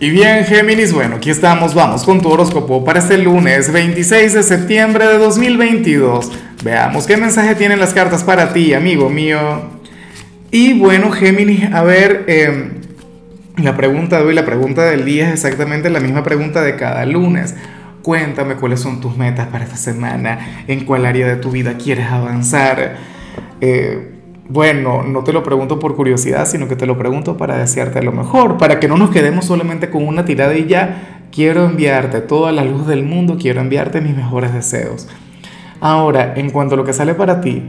Y bien, Géminis, bueno, aquí estamos, vamos con tu horóscopo para este lunes 26 de septiembre de 2022. Veamos qué mensaje tienen las cartas para ti, amigo mío. Y bueno, Géminis, a ver, em, la pregunta de hoy, la pregunta del día es exactamente la misma pregunta de cada lunes. Cuéntame cuáles son tus metas para esta semana, en cuál área de tu vida quieres avanzar. Eh, bueno, no te lo pregunto por curiosidad, sino que te lo pregunto para desearte lo mejor, para que no nos quedemos solamente con una tirada y ya. Quiero enviarte toda la luz del mundo, quiero enviarte mis mejores deseos. Ahora, en cuanto a lo que sale para ti,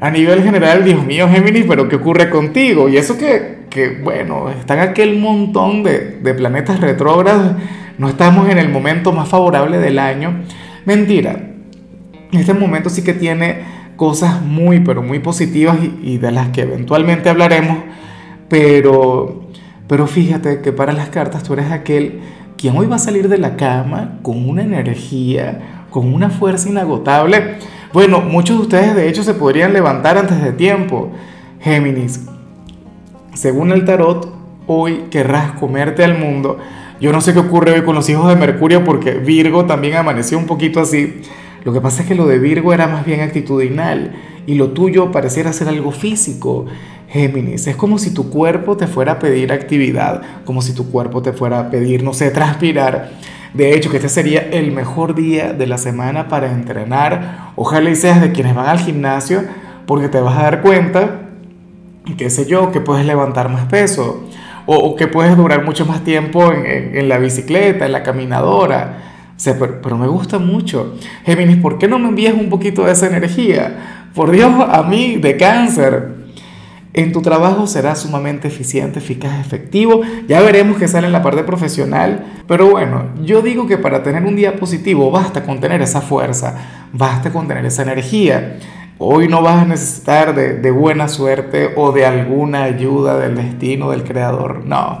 a nivel general, Dios mío, Géminis, pero ¿qué ocurre contigo? Y eso que, que bueno, están aquel montón de, de planetas retrógrados, no estamos en el momento más favorable del año. Mentira, este momento sí que tiene cosas muy, pero muy positivas y, de las que eventualmente hablaremos, pero, pero fíjate que para las cartas tú eres aquel quien hoy va a salir de la cama con una energía, con una fuerza inagotable. Bueno, muchos de ustedes de hecho se podrían levantar antes de tiempo. Géminis, según el tarot, hoy querrás comerte al mundo. Yo no sé qué ocurre hoy con los hijos de Mercurio porque Virgo también amaneció un poquito así. Lo que pasa es que lo de Virgo era más bien actitudinal y lo tuyo pareciera ser algo físico. Géminis, es como si tu cuerpo te fuera a pedir actividad, como si tu cuerpo te fuera a pedir, no sé, transpirar. De hecho, que este sería el mejor día de la semana para entrenar. Ojalá y seas de quienes van al gimnasio, porque te vas a dar cuenta, qué sé yo, que puedes levantar más peso, o, que puedes durar mucho más tiempo en, en la bicicleta, en la caminadora pero, me gusta mucho. Géminis, ¿por qué no me envías un poquito de esa energía? Por Dios, a mí de cáncer. En tu trabajo serás sumamente eficiente, eficaz, efectivo. Ya veremos qué sale en la parte profesional. Pero bueno, yo digo que para tener un día positivo basta con tener esa fuerza, basta con tener esa energía. Hoy no vas a necesitar de, de buena suerte o de alguna ayuda del destino, del creador. No